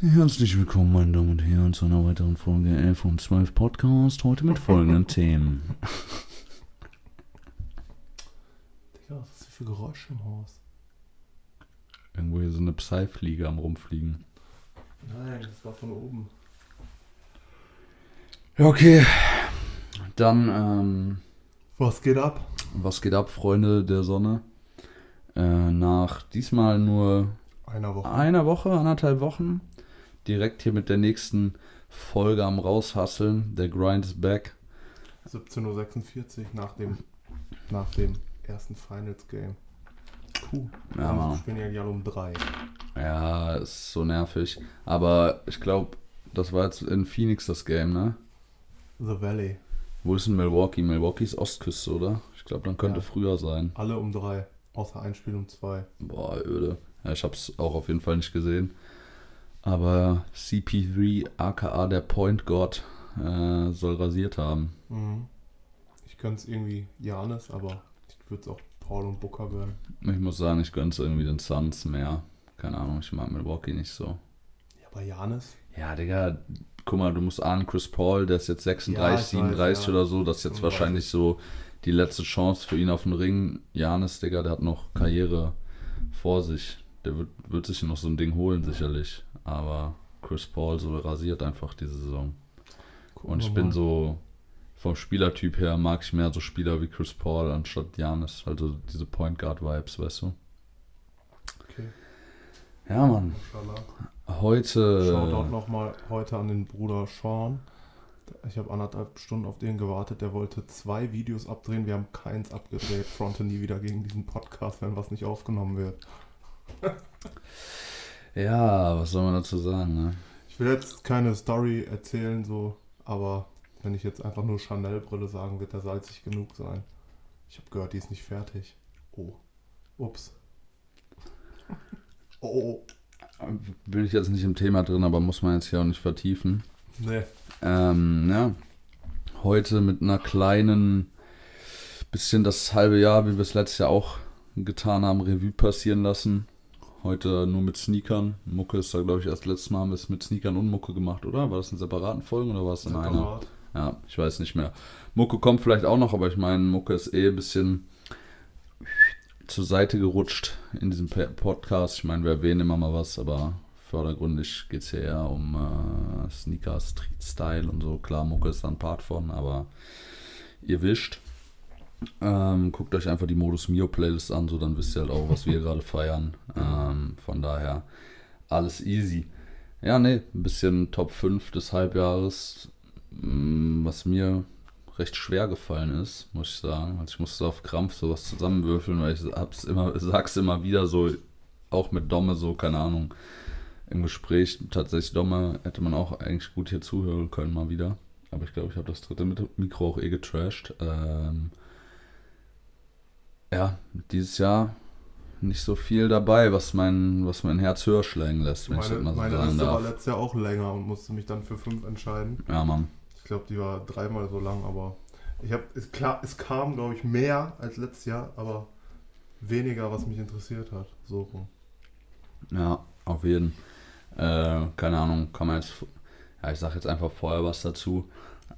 Herzlich willkommen, meine Damen und Herren, zu einer weiteren Folge 11 und 12 Podcast. Heute mit folgenden Themen. Digga, was ist das für Geräusche im Haus? Irgendwo hier so eine Psy-Fliege am Rumfliegen. Nein, das war von oben. Ja, okay. Dann, ähm, Was geht ab? was geht ab, Freunde der Sonne? Äh, nach diesmal nur Einer Woche. einer Woche, anderthalb Wochen, direkt hier mit der nächsten Folge am Raushasseln. Der Grind is back. 17.46 Uhr nach dem, nach dem ersten Finals-Game. Puh. Ja, Wir Mann. spielen ja alle um drei. Ja, ist so nervig. Aber ich glaube, das war jetzt in Phoenix das Game, ne? The Valley. Wo ist denn Milwaukee? Milwaukee ist Ostküste, oder? Ich glaube, dann könnte Ja. früher sein. Alle um drei. Außer ein Spiel um zwei. Boah, öde. Ich hab's auch auf jeden Fall nicht gesehen. Aber CP3, aka der Point God, äh, soll rasiert haben. Mhm. Ich könnte es irgendwie Janis, aber ich würde es auch Paul und Booker gönnen. Ich muss sagen, ich gönn's irgendwie den Suns mehr. Keine Ahnung, ich mag Milwaukee nicht so. Ja, aber Janis? Ja, Digga, guck mal, du musst ahnen, Chris Paul, der ist jetzt 36, Ja, ich weiß, 37 ja. oder so, das ist jetzt Ich wahrscheinlich so die letzte Chance für ihn auf den Ring. Janis, Digga, der hat noch Karriere vor sich. Der wird, wird sich noch so ein Ding holen, sicherlich. Aber Chris Paul so rasiert einfach diese Saison. Gucken Und ich bin so, vom Spielertyp her mag ich mehr so Spieler wie Chris Paul anstatt Janis. Also diese Point Guard Vibes, weißt du? Okay, Ja, Mann. Inshallah. Heute. Shoutout nochmal heute an den Bruder Sean. Ich habe anderthalb Stunden auf den gewartet. Der wollte zwei Videos abdrehen. Wir haben keins abgedreht. Fronte nie wieder gegen diesen Podcast, wenn was nicht aufgenommen wird. Ja, was soll man dazu sagen, ne? Ich will jetzt keine Story erzählen, so, aber wenn ich jetzt einfach nur Chanel-Brille sagen, wird der salzig genug sein. Ich habe gehört, die ist nicht fertig. Oh. Ups. Oh. Bin ich jetzt nicht im Thema drin, aber muss man jetzt hier auch nicht vertiefen. Nee. Ähm, ja. Heute mit einer kleinen, bisschen das halbe Jahr, wie wir es letztes Jahr auch getan haben, Revue passieren lassen. Heute nur mit Sneakern. Mucke ist da, glaube ich, erst letztes Mal haben wir es mit Sneakern und Mucke gemacht, oder? War das in separaten Folgen oder war es in einer? Separat. Ja, ich weiß nicht mehr. Mucke kommt vielleicht auch noch, aber ich meine, Mucke ist eh ein bisschen zur Seite gerutscht in diesem Podcast. Ich meine, wir erwähnen immer mal was, aber vordergründig geht es hier eher um äh, Sneaker, Street Style und so. Klar, Mucke ist da ein Part von, aber ihr wischt. Ähm, guckt euch einfach die Modus Mio Playlist an, so dann wisst ihr halt auch, was wir gerade feiern. Ähm, von daher alles easy. Ja, nee, ein bisschen Top 5 des Halbjahres, Mm, was mir recht schwer gefallen ist, muss ich sagen. Also ich musste auf Krampf sowas zusammenwürfeln, weil ich hab's immer, sag's immer wieder so, auch mit Domme so, keine Ahnung, im Gespräch. Tatsächlich Domme hätte man auch eigentlich gut hier zuhören können mal wieder. Aber ich glaube, ich habe das dritte Mikro auch eh getrashed. Ähm, ja, dieses Jahr nicht so viel dabei, was mein, was mein Herz höher schlagen lässt, wenn ich das Meine, mal so meine sagen Liste war darf. letztes Jahr auch länger und musste mich dann für fünf entscheiden. Ja, Mann. Ich glaube, die war dreimal so lang, aber ich habe, es, klar, es kam, glaube ich, mehr als letztes Jahr, aber weniger, was mich interessiert hat. So rum. Ja, auf jeden. Äh, keine Ahnung, kann man jetzt. Ja, ich sag jetzt einfach vorher was dazu.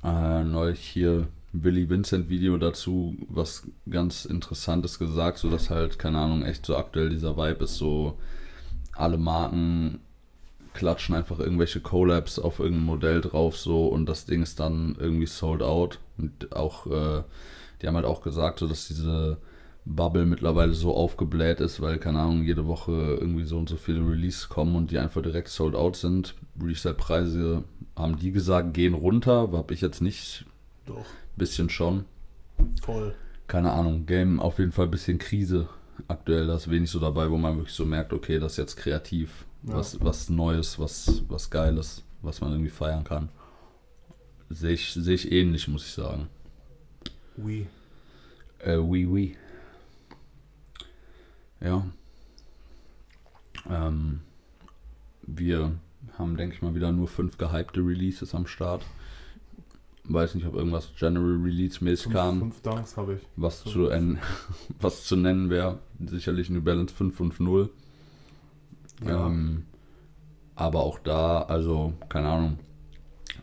Äh, neulich hier Willy Vincent Video dazu, was ganz Interessantes gesagt, so dass halt, keine Ahnung, echt so aktuell dieser Vibe ist, so alle Marken klatschen einfach irgendwelche Collabs auf irgendein Modell drauf so und das Ding ist dann irgendwie sold out. Und auch, äh, die haben halt auch gesagt, so dass diese Bubble mittlerweile so aufgebläht ist, weil, keine Ahnung, jede Woche irgendwie so und so viele Releases kommen und die einfach direkt sold out sind. Resale-Preise, haben die gesagt, gehen runter, habe ich jetzt nicht, Doch, bisschen schon. voll. Keine Ahnung, Game auf jeden Fall ein bisschen Krise aktuell, da ist wenig so dabei, wo man wirklich so merkt, okay, das ist jetzt kreativ, Ja. was, was Neues, was, was Geiles, was man irgendwie feiern kann. Sehe ich, sehe ich ähnlich, muss ich sagen. Oui. Äh, oui, oui. Ja. Ähm, wir haben, denke ich mal, wieder nur fünf gehypte Releases am Start. Weiß nicht, ob irgendwas General Release mäßig Fünf, kam. fünf Dunks habe ich. Was zu, en- was zu nennen wäre, sicherlich New Balance 550. Ja. Ähm, Aber auch da, also, keine Ahnung.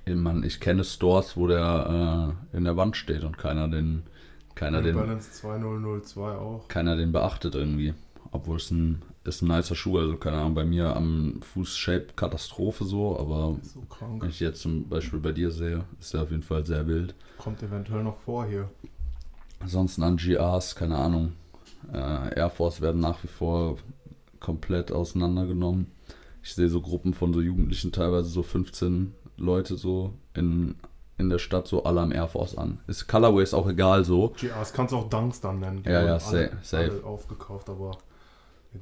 Ich, mein, ich kenne Stores, wo der äh, in der Wand steht und keiner den, keiner New den, Balance 2002 auch. keiner den beachtet irgendwie. Obwohl es ein, ist ein nicer Schuh, also keine Ahnung, bei mir am Fuß-Shape Katastrophe so, aber So wenn ich jetzt zum Beispiel bei dir sehe, ist der auf jeden Fall sehr wild. Kommt eventuell noch vor hier. Ansonsten an GRs, keine Ahnung. Äh, Air Force werden nach wie vor komplett auseinandergenommen. Ich sehe so Gruppen von so Jugendlichen, teilweise so 15 Leute so in, in der Stadt, so alle am Air Force an. Ist Colorway ist auch egal so. GRs kannst du auch Dunks dann nennen. Die Ja, ja, alle, safe. alle aufgekauft, aber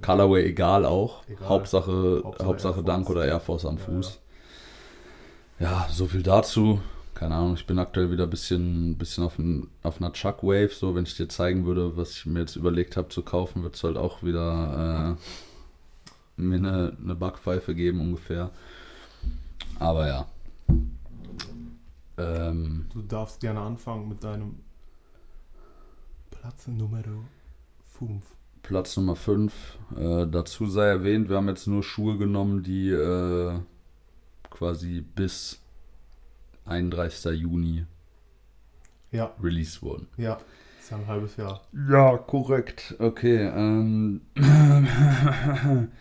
Colorway egal auch. Egal. Hauptsache, Hauptsache Hauptsache, Dank oder Air Force am Ja, Fuß. Ja, so viel dazu. Keine Ahnung, ich bin aktuell wieder ein bisschen, bisschen auf, ein, auf einer Chuck Wave. So, wenn ich dir zeigen würde, was ich mir jetzt überlegt habe zu kaufen, wird es halt auch wieder äh, mir eine, eine Backpfeife geben ungefähr. Aber ja. Ähm, du darfst gerne anfangen mit deinem Platz Nummer 5. Platz Nummer 5. Äh, dazu sei erwähnt, wir haben jetzt nur Schuhe genommen, die äh, quasi bis 31. Juni Ja, released wurden. ja, ist ja ein halbes Jahr. Ja, korrekt. Okay. Ähm.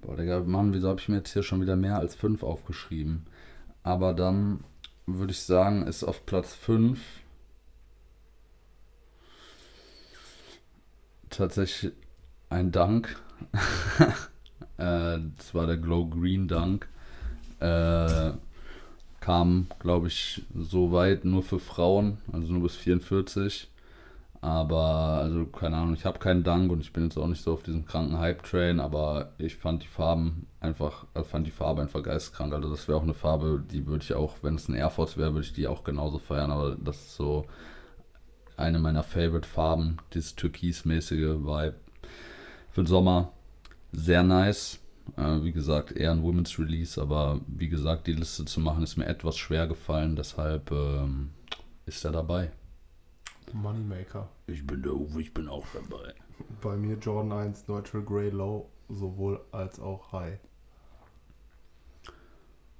Boah, Digga, Mann, wieso habe ich mir jetzt hier schon wieder mehr als 5 aufgeschrieben? Aber dann würde ich sagen, ist auf Platz 5 tatsächlich ein Dank. äh, das war der Glow Green Dank. Äh, kam, glaube ich, so weit nur für Frauen, also nur bis 44. Aber, also, keine Ahnung, ich habe keinen Dank und ich bin jetzt auch nicht so auf diesem kranken Hype-Train, aber ich fand die Farben einfach, äh, fand die Farbe einfach geistkrank. Also, das wäre auch eine Farbe, die würde ich auch, wenn es ein Air Force wäre, würde ich die auch genauso feiern, aber das ist so eine meiner Favorite-Farben, dieses türkismäßige Vibe. Für den Sommer sehr nice. Äh, wie gesagt, eher ein Women's Release, aber wie gesagt, die Liste zu machen ist mir etwas schwer gefallen, deshalb ähm, ist er dabei. Moneymaker. Ich bin der Uwe, ich bin auch dabei. Bei mir Jordan 1 Neutral Grey Low, sowohl als auch High.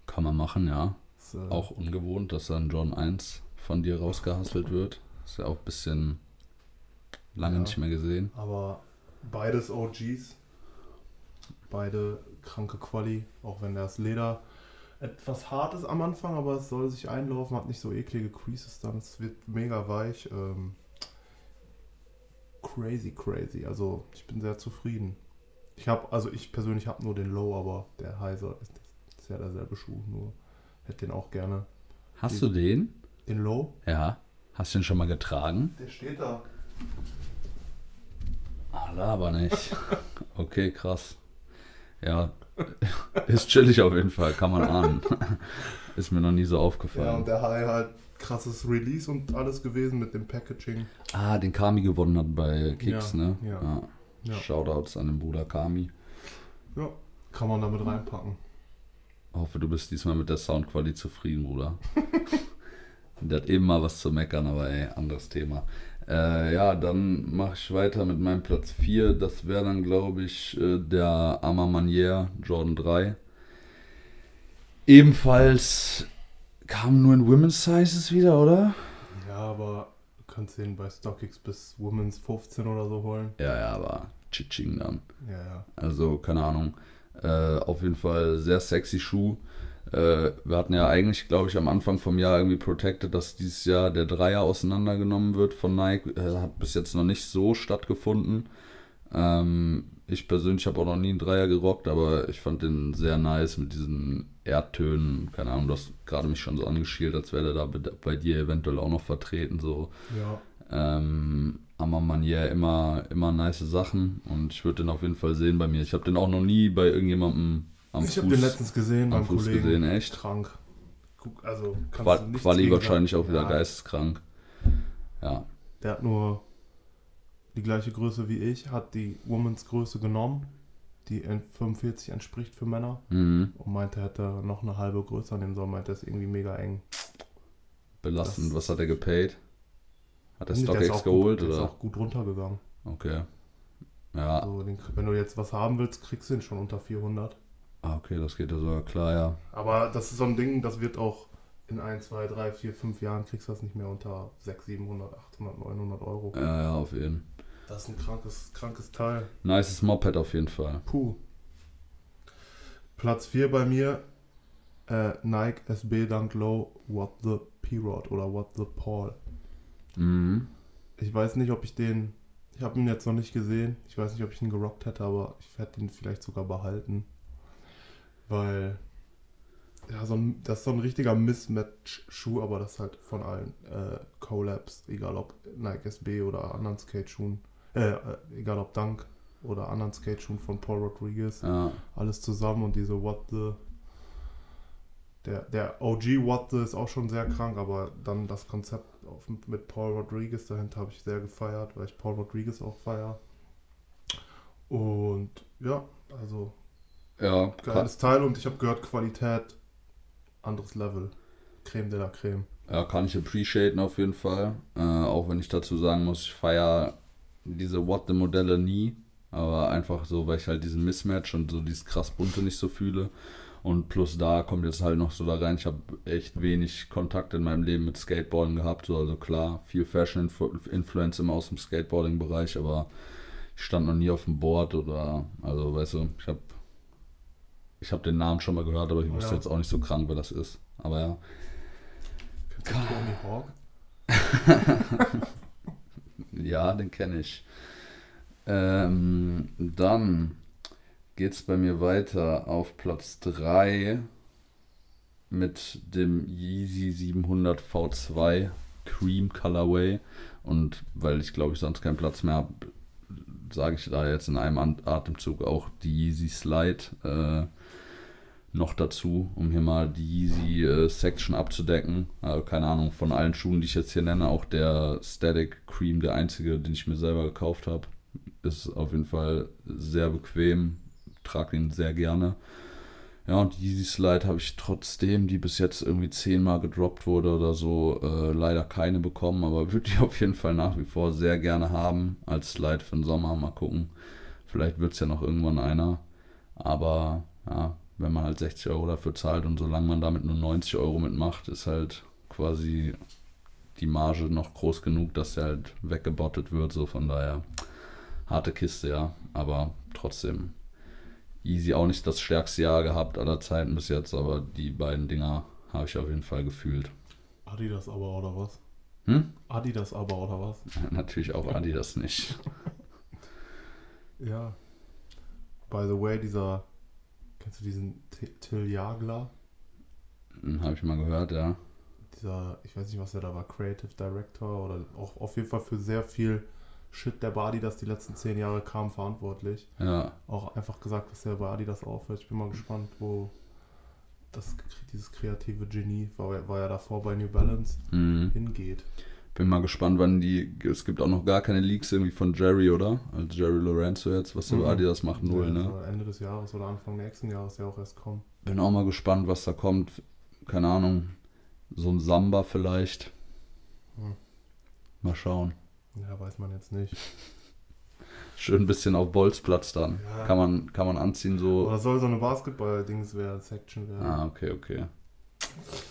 Kann man machen, ja. Ist, äh, Auch ungewohnt, dass dann John 1 von dir rausgehustelt wird. Ist ja auch ein bisschen lange Ja. nicht mehr gesehen. Aber beides OGs. Beide kranke Quali, auch wenn das Leder etwas hart ist am Anfang, aber es soll sich einlaufen, hat nicht so eklige Creases dann, es wird mega weich. Ähm, crazy, crazy. Also ich bin sehr zufrieden. Ich habe, also ich persönlich habe nur den Low, aber der Heiser ist, ist ja derselbe Schuh, nur hätte den auch gerne. Hast du den? Den Low? Ja. Hast du den schon mal getragen? Der steht da. Aber nicht. Okay, krass. Ja, ist chillig auf jeden Fall, kann man ahnen. Ist mir noch nie so Ja, und aufgefallen. der High halt krasses Release und alles gewesen mit dem Packaging. Ah, den Kami gewonnen hat bei Kicks, Ja, ne? ja. Ja. Shoutouts an den Bruder Kami. Ja, kann man damit reinpacken. Hoffe, du bist diesmal mit der Soundqualität zufrieden, Bruder. der hat eben mal was zu meckern, aber ey, anderes Thema. Äh, ja, dann mache ich weiter mit meinem Platz 4. Das wäre dann, glaube ich, äh, der Arma Manier Jordan 3. Ebenfalls kam nur in Women's Sizes wieder, oder? Ja, aber du kannst den bei StockX bis Women's 15 oder so holen. Ja, ja, aber Chiching dann. Ja, ja. Also, keine Ahnung. Äh, auf jeden Fall sehr sexy Schuh. Äh, wir hatten ja eigentlich, glaube ich, am Anfang vom Jahr irgendwie protected, dass dieses Jahr der Dreier auseinandergenommen wird von Nike. Äh, hat bis jetzt noch nicht so stattgefunden. Ähm, ich persönlich habe auch noch nie einen Dreier gerockt, aber ich fand den sehr nice mit diesen Erdtönen. Keine Ahnung, du hast gerade mich schon so angeschielt, als wäre der da bei- dir eventuell auch noch vertreten. So. Ja, Ähm, aber Manier immer, immer nice Sachen und ich würde den auf jeden Fall sehen bei mir. Ich habe den auch noch nie bei irgendjemandem am ich Fuß, habe den letztens gesehen am beim Fuß Kollegen. gesehen, echt. Krank. Also Qua Quali wahrscheinlich auch wieder Ja, geisteskrank. Ja, Der hat nur die gleiche Größe wie ich, hat die Women's Größe genommen, die in 45 entspricht für Männer mhm. und meinte, er hätte noch eine halbe Größe an dem meinte, das ist irgendwie mega eng. belastend. Das- Was hat er gepaid? Hat er StockX geholt gut, der ist oder? auch gut runtergegangen. Okay. Ja, Also den, wenn du jetzt was haben willst, kriegst du ihn schon unter 400. Ah, okay, das geht ja sogar klar, ja. Aber das ist so ein Ding, das wird auch in 1, 2, 3, 4, 5 Jahren kriegst du das nicht mehr unter 600, 700, 800, 900 Euro. Ja, ja, auf jeden. Das ist ein krankes, krankes Teil. Nices Moped auf jeden Fall. Puh. Platz 4 bei mir, äh, Nike SB Dunk Low What the P-Rod oder What the Paul. Mhm. Ich weiß nicht, ob ich den, ich habe ihn jetzt noch nicht gesehen, ich weiß nicht, ob ich ihn gerockt hätte, aber ich hätte ihn vielleicht sogar behalten. Weil, ja, so ein, das ist so ein richtiger Mismatch-Schuh, aber das halt von allen äh, Collabs, egal ob Nike SB oder anderen Skate-Schuhen, äh, äh, egal ob Dunk oder anderen Skate-Schuhen von Paul Rodriguez, Ja, alles zusammen und diese What the. Der, der OG What the ist auch schon sehr krank, aber dann das Konzept auf, mit Paul Rodriguez dahinter habe ich sehr gefeiert, weil ich Paul Rodriguez auch feier. Und ja, also ja, geiles Teil und ich habe gehört, Qualität, anderes Level. Creme de la Creme. ja, kann ich appreciaten auf jeden Fall. Äh, auch wenn ich dazu sagen muss, ich feiere diese What the Modelle nie. Aber einfach so, weil ich halt diesen Mismatch und so dieses krass bunte nicht so fühle. Und plus da kommt jetzt halt noch so da rein, ich habe echt wenig Kontakt in meinem Leben mit Skateboarding gehabt. So, also klar, viel Fashion-Influence immer aus dem Skateboarding-Bereich, aber ich stand noch nie auf dem Board oder, also weißt du, ich habe ich hab den Namen schon mal gehört, aber ich wusste Ja. jetzt auch nicht so krank, wer das ist. Aber ja, Tony Hawk? Ja, den kenne ich. Ähm, dann geht's bei mir weiter auf Platz 3 mit dem Yeezy 700 V2 Cream Colorway. Und weil ich glaube ich sonst keinen Platz mehr habe, sage ich da jetzt in einem Atemzug auch die Yeezy Slide äh, noch dazu, um hier mal die Yeezy äh, Section abzudecken. Also keine Ahnung, von allen Schuhen, die ich jetzt hier nenne, auch der Static Cream, der einzige, den ich mir selber gekauft habe, ist auf jeden Fall sehr bequem, trage ihn sehr gerne. Ja, und die Yeezy Slide habe ich trotzdem, die bis jetzt irgendwie zehnmal gedroppt wurde oder so, äh, leider keine bekommen, aber würde die auf jeden Fall nach wie vor sehr gerne haben als Slide für den Sommer. Mal gucken. Vielleicht wird es ja noch irgendwann einer. Aber ja, halt 60 Euro dafür zahlt und solange man damit nur 90 Euro mitmacht, ist halt quasi die Marge noch groß genug, dass der halt weggebottet wird. So von daher harte Kiste, ja. Aber trotzdem easy auch nicht das stärkste Jahr gehabt aller Zeiten bis jetzt, aber die beiden Dinger habe ich auf jeden Fall gefühlt. Adidas aber oder was? Hm? Adidas aber oder was? Natürlich auch Adidas nicht. Ja. By the way, dieser. Kennst du diesen Till Jagler? Hm, Habe ich mal gehört, ja. Dieser, ich weiß nicht, was er da war, Creative Director oder auch auf jeden Fall für sehr viel Shit der bei Adidas die letzten zehn Jahre kam verantwortlich. Ja, Auch einfach gesagt, was er bei Adidas aufhört. Ich bin mal gespannt, wo das, dieses kreative Genie, war, war ja davor bei New Balance, mhm. hingeht. Bin mal gespannt, wann die. Es gibt auch noch gar keine Leaks irgendwie von Jerry, oder? Also Jerry Lorenzo jetzt, was der Mhm. Adidas macht, null, Der ne? Ende des Jahres oder Anfang nächsten Jahres ja auch erst kommen. Bin auch mal gespannt, was da kommt. Keine Ahnung. So ein Samba vielleicht. Hm. Mal schauen. Ja, weiß man jetzt nicht. Schön ein bisschen auf Bolzplatz dann. Ja. Kann, man, kann man anziehen so. Oder soll so eine Basketball-Dings werden, Section werden. Ah, okay, okay.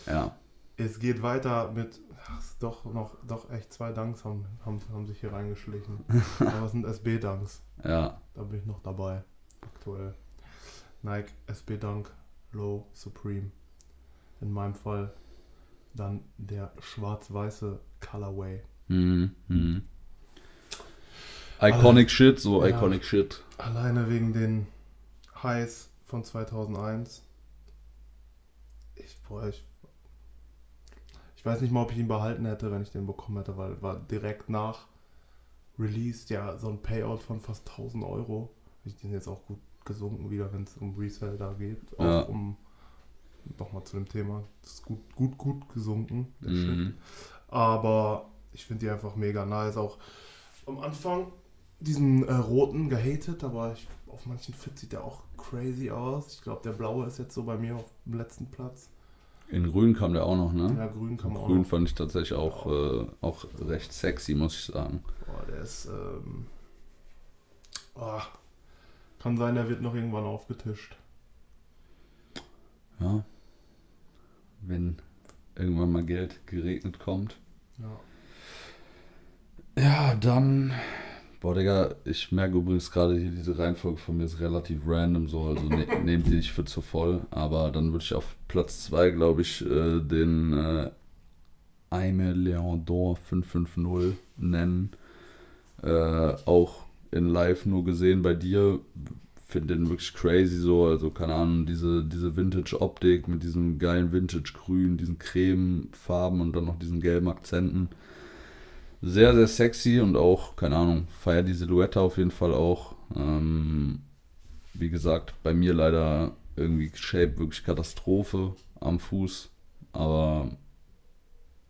Ja. Es geht weiter mit, ach, doch noch, doch echt zwei Dunks haben, haben, haben sich hier reingeschlichen. Aber es sind SB-Dunks. Ja. Da bin ich noch dabei. Aktuell. Nike SB Dunk Low Supreme. In meinem Fall dann der schwarz-weiße Colorway. Mhm. Mhm. Iconic Shit, so Ja. Iconic Shit. Alleine wegen den Highs von 2001. Ich, boah, ich, ich weiß nicht mal, ob ich ihn behalten hätte, wenn ich den bekommen hätte, weil war direkt nach Release ja so ein Payout von fast 1000 Euro. Ich den jetzt auch gut gesunken wieder, wenn es um Resale da geht. Auch Ja. um nochmal zu dem Thema. Das ist gut, gut, gut gesunken. Der Shit. Mhm. Aber ich finde die einfach mega nice. Auch am Anfang diesen äh, roten gehatet, aber ich, auf manchen Fit sieht der auch crazy aus. Ich glaube, der blaue ist jetzt so bei mir auf dem letzten Platz. In Grün kam der auch noch, ne? Ja, Grün kam Grün auch. Grün fand ich tatsächlich auch, ja. äh, auch recht sexy, muss ich sagen. Boah, der ist. Ähm, oh, kann sein, der wird noch irgendwann aufgetischt. Ja. Wenn irgendwann mal Geld geregnet kommt. Ja. Ja, dann Boah, Digga, ich merke übrigens gerade hier, diese Reihenfolge von mir ist relativ random so, also ne, nehmt die nicht für zu voll. Aber dann würde ich auf Platz 2, glaube ich, äh, den äh, Aime Leon d'Or 550 nennen. Äh, auch in live nur gesehen bei dir. Finde den wirklich crazy so, also keine Ahnung, diese, diese Vintage-Optik mit diesem geilen Vintage-Grün, diesen Cremefarben und dann noch diesen gelben Akzenten sehr, sehr sexy und auch, keine Ahnung, feier die Silhouette auf jeden Fall auch. Ähm, wie gesagt, bei mir leider irgendwie Shape wirklich Katastrophe am Fuß, aber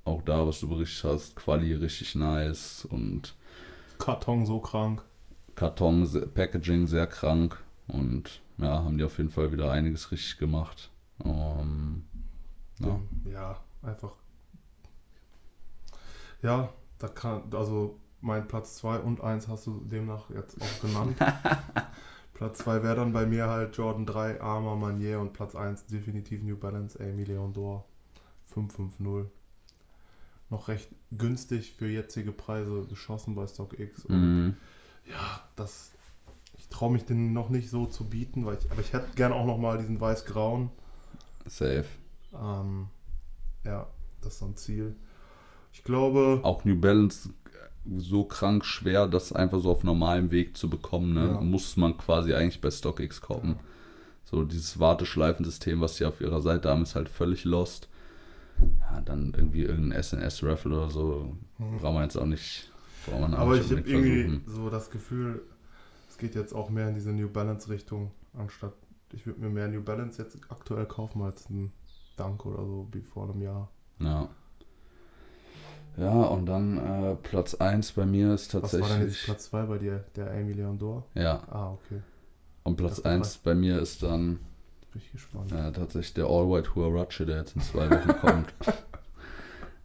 auch da, was du berichtet hast, Quali richtig nice und Karton so krank. Karton, Packaging sehr krank und ja, haben die auf jeden Fall wieder einiges richtig gemacht. Ähm, ja. ja, einfach. Ja, da kann, also mein Platz 2 und 1 hast du demnach jetzt auch genannt. Platz 2 wäre dann bei mir halt Jordan 3, Arma, Manier und Platz 1 definitiv New Balance Amy Leon d'Or 550. Noch recht günstig für jetzige Preise geschossen bei StockX. Und Mhm. ja, das. Ich traue mich den noch nicht so zu bieten, weil ich, aber ich hätte gerne auch noch mal diesen weiß-grauen. Safe. Ähm, ja, das ist so ein Ziel. Ich glaube, auch New Balance so krank schwer, das einfach so auf normalem Weg zu bekommen. Ne? Ja. Muss man quasi eigentlich bei StockX kaufen. So dieses Warteschleifensystem, was sie auf ihrer Seite haben, ist halt völlig lost. Ja, dann irgendwie irgendein SNS-Raffle oder so brauchen wir jetzt auch nicht. Braucht man Hm. aber ich habe irgendwie versuchen. so das Gefühl, es geht jetzt auch mehr in diese New Balance Richtung, anstatt ich würde mir mehr New Balance jetzt aktuell kaufen als ein Dunk oder so wie vor einem Jahr. Ja. Ja, und dann äh, Platz 1 bei mir ist Was war denn jetzt tatsächlich. Platz 2 bei dir? Der Amy Leon d'Or? Ja, Ah, okay. und Platz Das war 1 bei mir ist dann Bin ich gespannt. Ja, tatsächlich der All White Huarache, der jetzt in zwei Wochen kommt.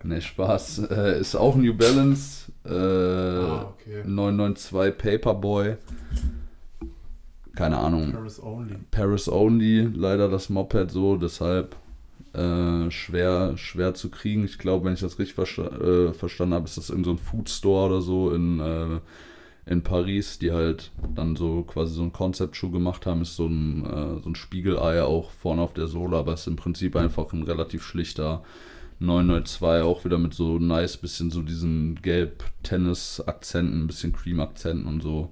Ne, Spaß. Äh, ist auch New Balance. Äh, ah, okay. 992 Paperboy. Keine Ahnung. Paris Only. Paris Only, leider das Moped so, deshalb äh, schwer, schwer zu kriegen. Ich glaube, wenn ich das richtig versta äh, verstanden habe, ist das irgend so ein Food Store oder so in, äh, in Paris, die halt dann so quasi so ein Concept-Schuh gemacht haben. Ist so ein, so ein Spiegelei auch vorne auf der Sohle, aber ist im Prinzip einfach ein relativ schlichter 992, auch wieder mit so nice, bisschen so diesen gelb-Tennis-Akzenten, ein bisschen Cream-Akzenten und so.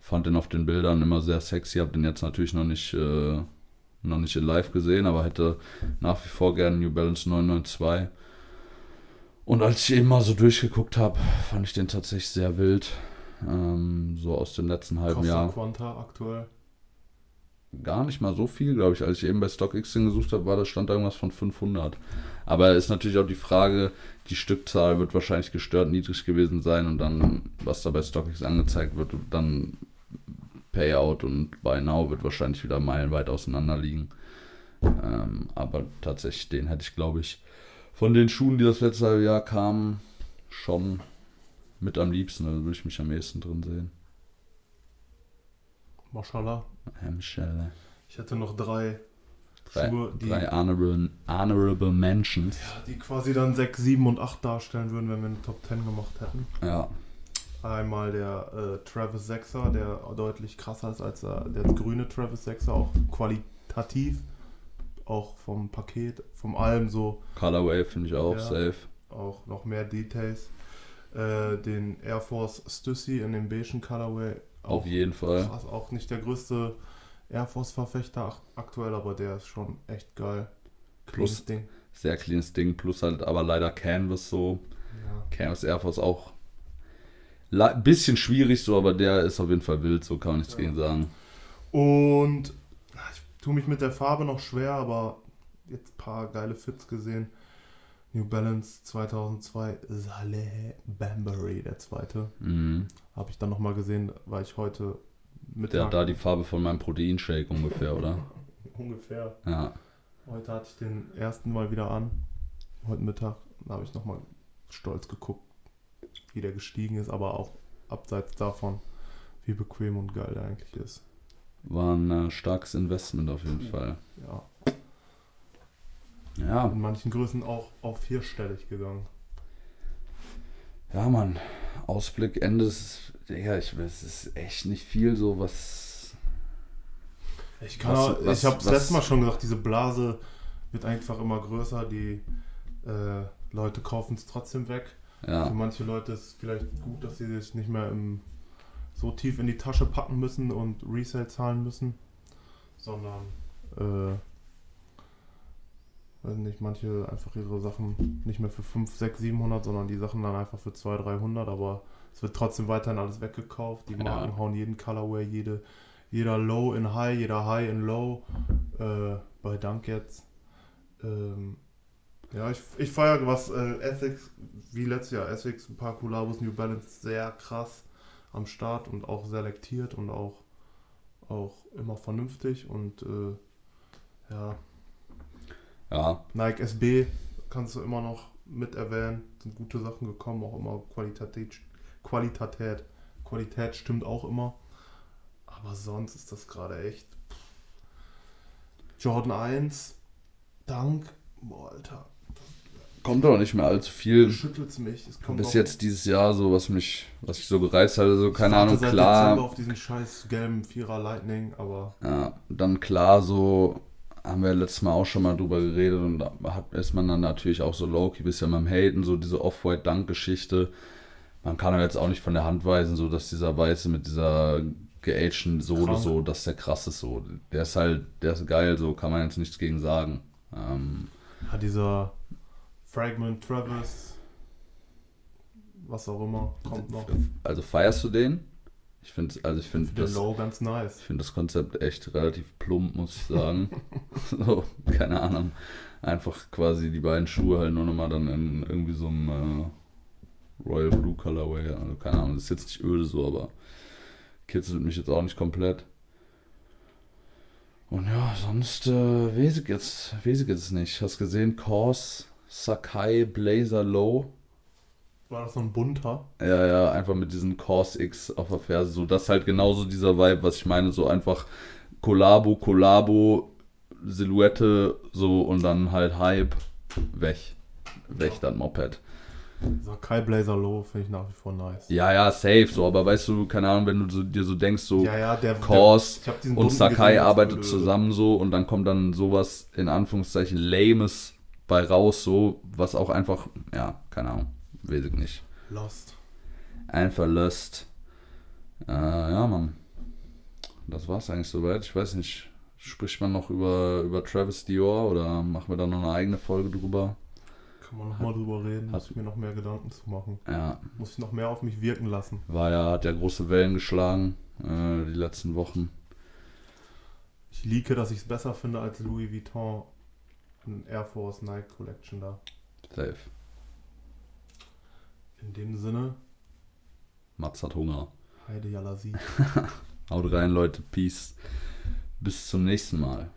Fand den auf den Bildern immer sehr sexy, hab den jetzt natürlich noch nicht, äh, noch nicht in live gesehen, aber hätte nach wie vor gerne New Balance 992. Und als ich eben mal so durchgeguckt habe, fand ich den tatsächlich sehr wild. Ähm, so aus dem letzten halben Costa Jahr. Quanta aktuell. Gar nicht mal so viel, glaube ich. Als ich eben bei StockX den gesucht habe, war da stand irgendwas von 500. Aber ist natürlich auch die Frage, die Stückzahl wird wahrscheinlich gestört niedrig gewesen sein und dann, was da bei StockX angezeigt wird, dann Payout und Buy Now wird wahrscheinlich wieder meilenweit auseinander liegen. Ähm, aber tatsächlich, den hätte ich, glaube ich, von den Schuhen, die das letzte halbe Jahr kamen, schon mit am liebsten. Da würde ich mich am ehesten drin sehen. Mashallah. Hemmschelle. Ich hätte noch drei, Drei, Schuhe, die, drei honorable, honorable Mentions. die quasi dann 6, 7 und 8 darstellen würden, wenn wir eine Top 10 gemacht hätten. Ja. Einmal der äh, Travis 6er, der deutlich krasser ist als der, der grüne Travis 6er, auch qualitativ, auch vom Paket, vom allem so, Colorway finde ich auch Ja. safe. auch noch mehr Details. Äh, den Air Force Stussy in dem beigen Colorway, Auf auch jeden Fall. krass, auch nicht der größte Air Force Verfechter ach- aktuell, aber der ist schon echt geil. Plus- Cleanes Ding. Sehr cleanes Ding. Plus halt aber leider Canvas so. Ja. Canvas Air Force auch. Bisschen schwierig so, aber der ist auf jeden Fall wild, so kann man nichts Ja. gegen sagen. Und ah, ich tue mich mit der Farbe noch schwer, aber jetzt ein paar geile Fits gesehen. New Balance 2002 Saleh Bambury, der zweite. Mhm. Habe ich dann nochmal gesehen, weil ich heute Der Mittag hat da die Farbe von meinem Proteinshake ungefähr, oder? ungefähr. Ja. Heute hatte ich den ersten Mal wieder an. Heute Mittag da habe ich nochmal stolz geguckt, wie der gestiegen ist, aber auch abseits davon, wie bequem und geil der eigentlich ist. War ein äh, starkes Investment auf jeden Fall. Ja, Ja. In manchen Größen auch auf vierstellig gegangen. Ja, Mann. Ausblick, Ende ist, Digga, ich weiß, es ist echt nicht viel so, was. Ich kann Was- auch, was- ich habe es was- letztes Mal schon gesagt, diese Blase wird einfach immer größer, die äh, Leute kaufen es trotzdem weg. Für Ja, manche Leute ist es vielleicht gut, dass sie sich nicht mehr im, so tief in die Tasche packen müssen und Resale zahlen müssen, sondern äh, weiß nicht, manche einfach ihre Sachen nicht mehr für 5, 6, 700, sondern die Sachen dann einfach für 200, 300, aber es wird trotzdem weiterhin alles weggekauft. Die Ja. Marken hauen jeden Colorway, jede, jeder Low in High, jeder High in Low. Äh, bei Dunk jetzt. Ähm, ja, ich, ich feiere, was äh, Ethics, wie letztes Jahr, Essex, ein paar Collabos, New Balance sehr krass am Start und auch selektiert und auch, auch immer vernünftig und äh, ja, ja, Nike SB kannst du immer noch mit erwähnen, sind gute Sachen gekommen, auch immer Qualität, Qualität, Qualität stimmt auch immer, aber sonst ist das gerade echt Jordan 1, Dank, boah, Alter, kommt doch nicht mehr allzu viel. schüttelt's mich. Es kommt Bis jetzt dieses Jahr so, was mich, was ich so gereizt hatte, so, keine Ahnung, seit klar. Dezember auf diesen scheiß gelben Vierer Lightning, aber Ja, dann klar, so haben wir letztes Mal auch schon mal drüber geredet und da hat, ist man dann natürlich auch so low-key bisschen beim Haten, so diese Off-White-Dunk-Geschichte. Man kann ja jetzt auch nicht von der Hand weisen, so dass dieser Weiße mit dieser geagten Sohle so, dass der krass ist so. Der ist halt, der ist geil, so kann man jetzt nichts gegen sagen. Ähm, ja, dieser Fragment Travis, was auch immer, kommt noch. also feierst du den? Ich finde, also ich den das, Low ganz nice. Ich finde das Konzept echt relativ plump, muss ich sagen. so, keine Ahnung. Einfach quasi die beiden Schuhe halt nur nochmal dann in irgendwie so einem äh, Royal Blue Colorway. Also keine Ahnung, das ist jetzt nicht öde so, aber kitzelt mich jetzt auch nicht komplett. Und ja, sonst äh, ich jetzt, ich jetzt nicht. Hast gesehen, Kors, Sakai, Blazer Low. War das so ein bunter? Ja, ja, einfach mit diesen Cors X auf der Ferse. So, das ist halt genauso dieser Vibe, was ich meine. So einfach Kollabo, Kollabo, Silhouette, so und dann halt Hype, weg. Weg dann Moped. Dieser Kai Blazer Low finde ich nach wie vor nice. Ja, ja, safe, so, aber weißt du, keine Ahnung, wenn du so, dir so denkst, so Ja, ja, der. Kors der, und Sakai gesehen, arbeitet zusammen so und dann kommt dann sowas in Anführungszeichen Lames bei raus, so, was auch einfach, ja, keine Ahnung, weiß ich nicht. Lost. Einfach Lust. Äh, ja, Mann. Das war's eigentlich soweit. Ich weiß nicht, spricht man noch über, über Travis Dior oder machen wir da noch eine eigene Folge drüber? Kann man nochmal drüber reden, hat- muss ich mir noch mehr Gedanken zu machen. Ja, Muss ich noch mehr auf mich wirken lassen. war ja, hat ja große Wellen geschlagen äh, die letzten Wochen. Ich leake, dass ich es besser finde als Louis Vuitton in Air Force Night Collection da. Safe. In dem Sinne, Mats hat Hunger. Heide Jalasi. Haut rein, Leute. Peace. Bis zum nächsten Mal.